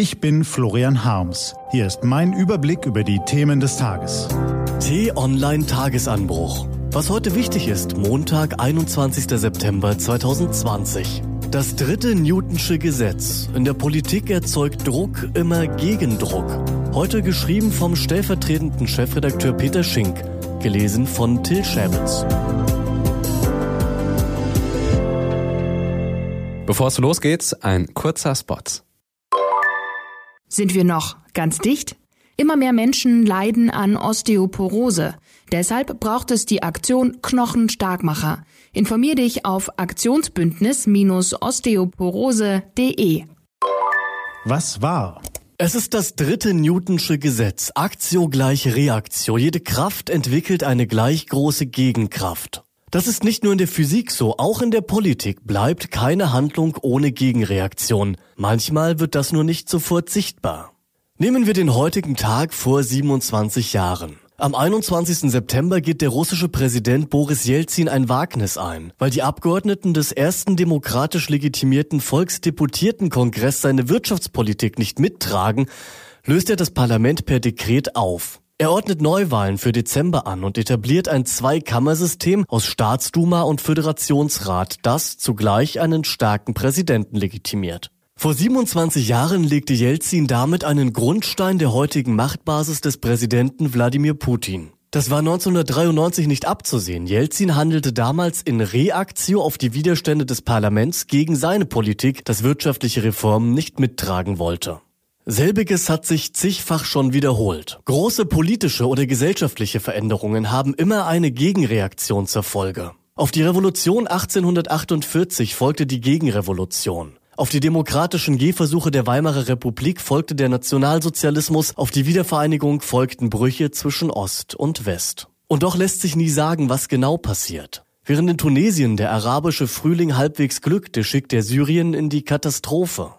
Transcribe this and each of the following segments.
Ich bin Florian Harms. Hier ist mein Überblick über die Themen des Tages. T-Online Tagesanbruch. Was heute wichtig ist, Montag, 21. September 2020. Das dritte Newtonsche Gesetz. In der Politik erzeugt Druck immer Gegendruck. Heute geschrieben vom stellvertretenden Chefredakteur Peter Schink. Gelesen von Till Schäbitz. Bevor es losgeht, ein kurzer Spot. Sind wir noch ganz dicht? Immer mehr Menschen leiden an Osteoporose. Deshalb braucht es die Aktion Knochenstarkmacher. Informier dich auf aktionsbündnis-osteoporose.de. Was war? Es ist das dritte Newtonsche Gesetz. Aktio gleich Reaktio. Jede Kraft entwickelt eine gleich große Gegenkraft. Das ist nicht nur in der Physik so, auch in der Politik bleibt keine Handlung ohne Gegenreaktion. Manchmal wird das nur nicht sofort sichtbar. Nehmen wir den heutigen Tag vor 27 Jahren. Am 21. September geht der russische Präsident Boris Jelzin ein Wagnis ein, weil die Abgeordneten des ersten demokratisch legitimierten Volksdeputiertenkongress seine Wirtschaftspolitik nicht mittragen, löst er das Parlament per Dekret auf. Er ordnet Neuwahlen für Dezember an und etabliert ein Zweikammersystem aus Staatsduma und Föderationsrat, das zugleich einen starken Präsidenten legitimiert. Vor 27 Jahren legte Jelzin damit einen Grundstein der heutigen Machtbasis des Präsidenten Wladimir Putin. Das war 1993 nicht abzusehen. Jelzin handelte damals in Reaktio auf die Widerstände des Parlaments gegen seine Politik, das wirtschaftliche Reformen nicht mittragen wollte. Selbiges hat sich zigfach schon wiederholt. Große politische oder gesellschaftliche Veränderungen haben immer eine Gegenreaktion zur Folge. Auf die Revolution 1848 folgte die Gegenrevolution. Auf die demokratischen Gehversuche der Weimarer Republik folgte der Nationalsozialismus, auf die Wiedervereinigung folgten Brüche zwischen Ost und West. Und doch lässt sich nie sagen, was genau passiert. Während in Tunesien der arabische Frühling halbwegs glückte, schickt er Syrien in die Katastrophe.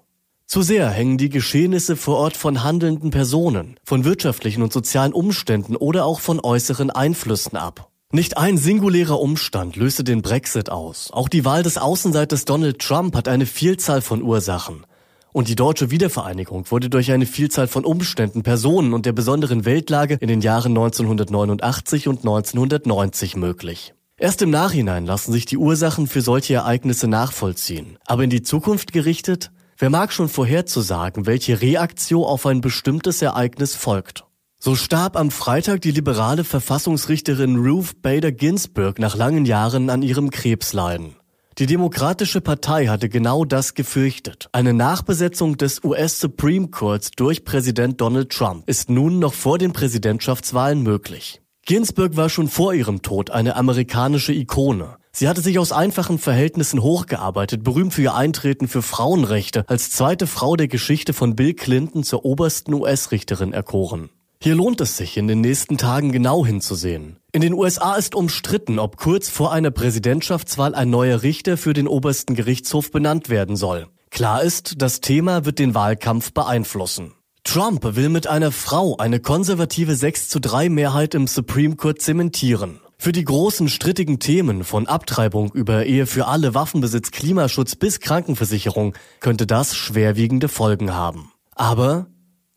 Zu sehr hängen die Geschehnisse vor Ort von handelnden Personen, von wirtschaftlichen und sozialen Umständen oder auch von äußeren Einflüssen ab. Nicht ein singulärer Umstand löste den Brexit aus. Auch die Wahl des Außenseiters Donald Trump hat eine Vielzahl von Ursachen. Und die deutsche Wiedervereinigung wurde durch eine Vielzahl von Umständen, Personen und der besonderen Weltlage in den Jahren 1989 und 1990 möglich. Erst im Nachhinein lassen sich die Ursachen für solche Ereignisse nachvollziehen. Aber in die Zukunft gerichtet Wer mag schon vorherzusagen, welche Reaktion auf ein bestimmtes Ereignis folgt? So starb am Freitag die liberale Verfassungsrichterin Ruth Bader Ginsburg nach langen Jahren an ihrem Krebsleiden. Die Demokratische Partei hatte genau das gefürchtet. Eine Nachbesetzung des US Supreme Courts durch Präsident Donald Trump ist nun noch vor den Präsidentschaftswahlen möglich. Ginsburg war schon vor ihrem Tod eine amerikanische Ikone. Sie hatte sich aus einfachen Verhältnissen hochgearbeitet, berühmt für ihr Eintreten für Frauenrechte, als zweite Frau der Geschichte von Bill Clinton zur obersten US-Richterin erkoren. Hier lohnt es sich, in den nächsten Tagen genau hinzusehen. In den USA ist umstritten, ob kurz vor einer Präsidentschaftswahl ein neuer Richter für den obersten Gerichtshof benannt werden soll. Klar ist, das Thema wird den Wahlkampf beeinflussen. Trump will mit einer Frau eine konservative 6 zu 3 Mehrheit im Supreme Court zementieren. Für die großen strittigen Themen von Abtreibung über Ehe für alle, Waffenbesitz, Klimaschutz bis Krankenversicherung könnte das schwerwiegende Folgen haben. Aber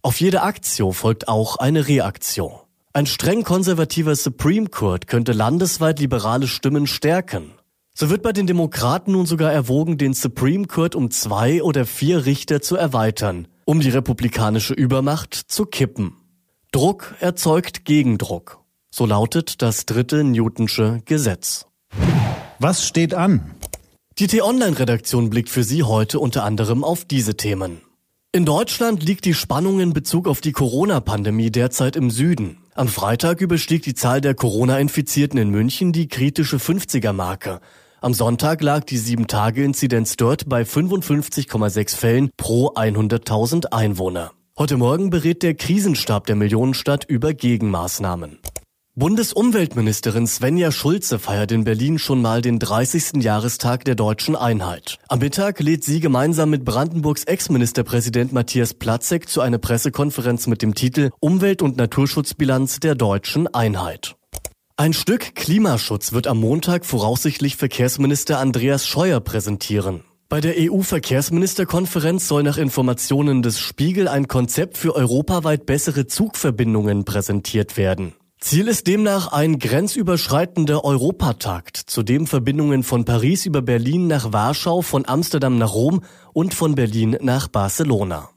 auf jede Aktio folgt auch eine Reaktion. Ein streng konservativer Supreme Court könnte landesweit liberale Stimmen stärken. So wird bei den Demokraten nun sogar erwogen, den Supreme Court um zwei oder vier Richter zu erweitern, um die republikanische Übermacht zu kippen. Druck erzeugt Gegendruck. So lautet das dritte Newtonsche Gesetz. Was steht an? Die T-Online-Redaktion blickt für Sie heute unter anderem auf diese Themen. In Deutschland liegt die Spannung in Bezug auf die Corona-Pandemie derzeit im Süden. Am Freitag überstieg die Zahl der Corona-Infizierten in München die kritische 50er-Marke. Am Sonntag lag die 7-Tage-Inzidenz dort bei 55,6 Fällen pro 100.000 Einwohner. Heute Morgen berät der Krisenstab der Millionenstadt über Gegenmaßnahmen. Bundesumweltministerin Svenja Schulze feiert in Berlin schon mal den 30. Jahrestag der deutschen Einheit. Am Mittag lädt sie gemeinsam mit Brandenburgs Ex-Ministerpräsident Matthias Platzek zu einer Pressekonferenz mit dem Titel Umwelt- und Naturschutzbilanz der deutschen Einheit. Ein Stück Klimaschutz wird am Montag voraussichtlich Verkehrsminister Andreas Scheuer präsentieren. Bei der EU-Verkehrsministerkonferenz soll nach Informationen des Spiegel ein Konzept für europaweit bessere Zugverbindungen präsentiert werden. Ziel ist demnach ein grenzüberschreitender Europatakt, zu dem Verbindungen von Paris über Berlin nach Warschau, von Amsterdam nach Rom und von Berlin nach Barcelona.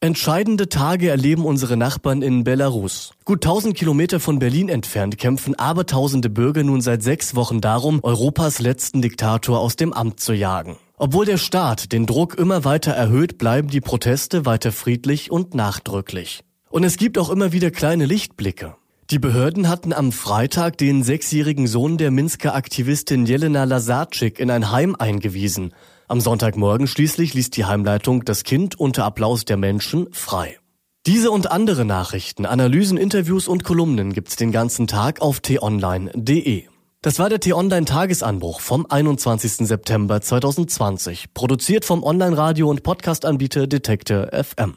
Entscheidende Tage erleben unsere Nachbarn in Belarus. Gut 1000 Kilometer von Berlin entfernt kämpfen abertausende Bürger nun seit sechs Wochen darum, Europas letzten Diktator aus dem Amt zu jagen. Obwohl der Staat den Druck immer weiter erhöht, bleiben die Proteste weiter friedlich und nachdrücklich. Und es gibt auch immer wieder kleine Lichtblicke. Die Behörden hatten am Freitag den sechsjährigen Sohn der Minsker Aktivistin Jelena Lazarczyk in ein Heim eingewiesen. Am Sonntagmorgen schließlich ließ die Heimleitung das Kind unter Applaus der Menschen frei. Diese und andere Nachrichten, Analysen, Interviews und Kolumnen gibt's den ganzen Tag auf t-online.de. Das war der T-Online Tagesanbruch vom 21. September 2020, produziert vom Online-Radio- und Podcast-Anbieter Detektor FM.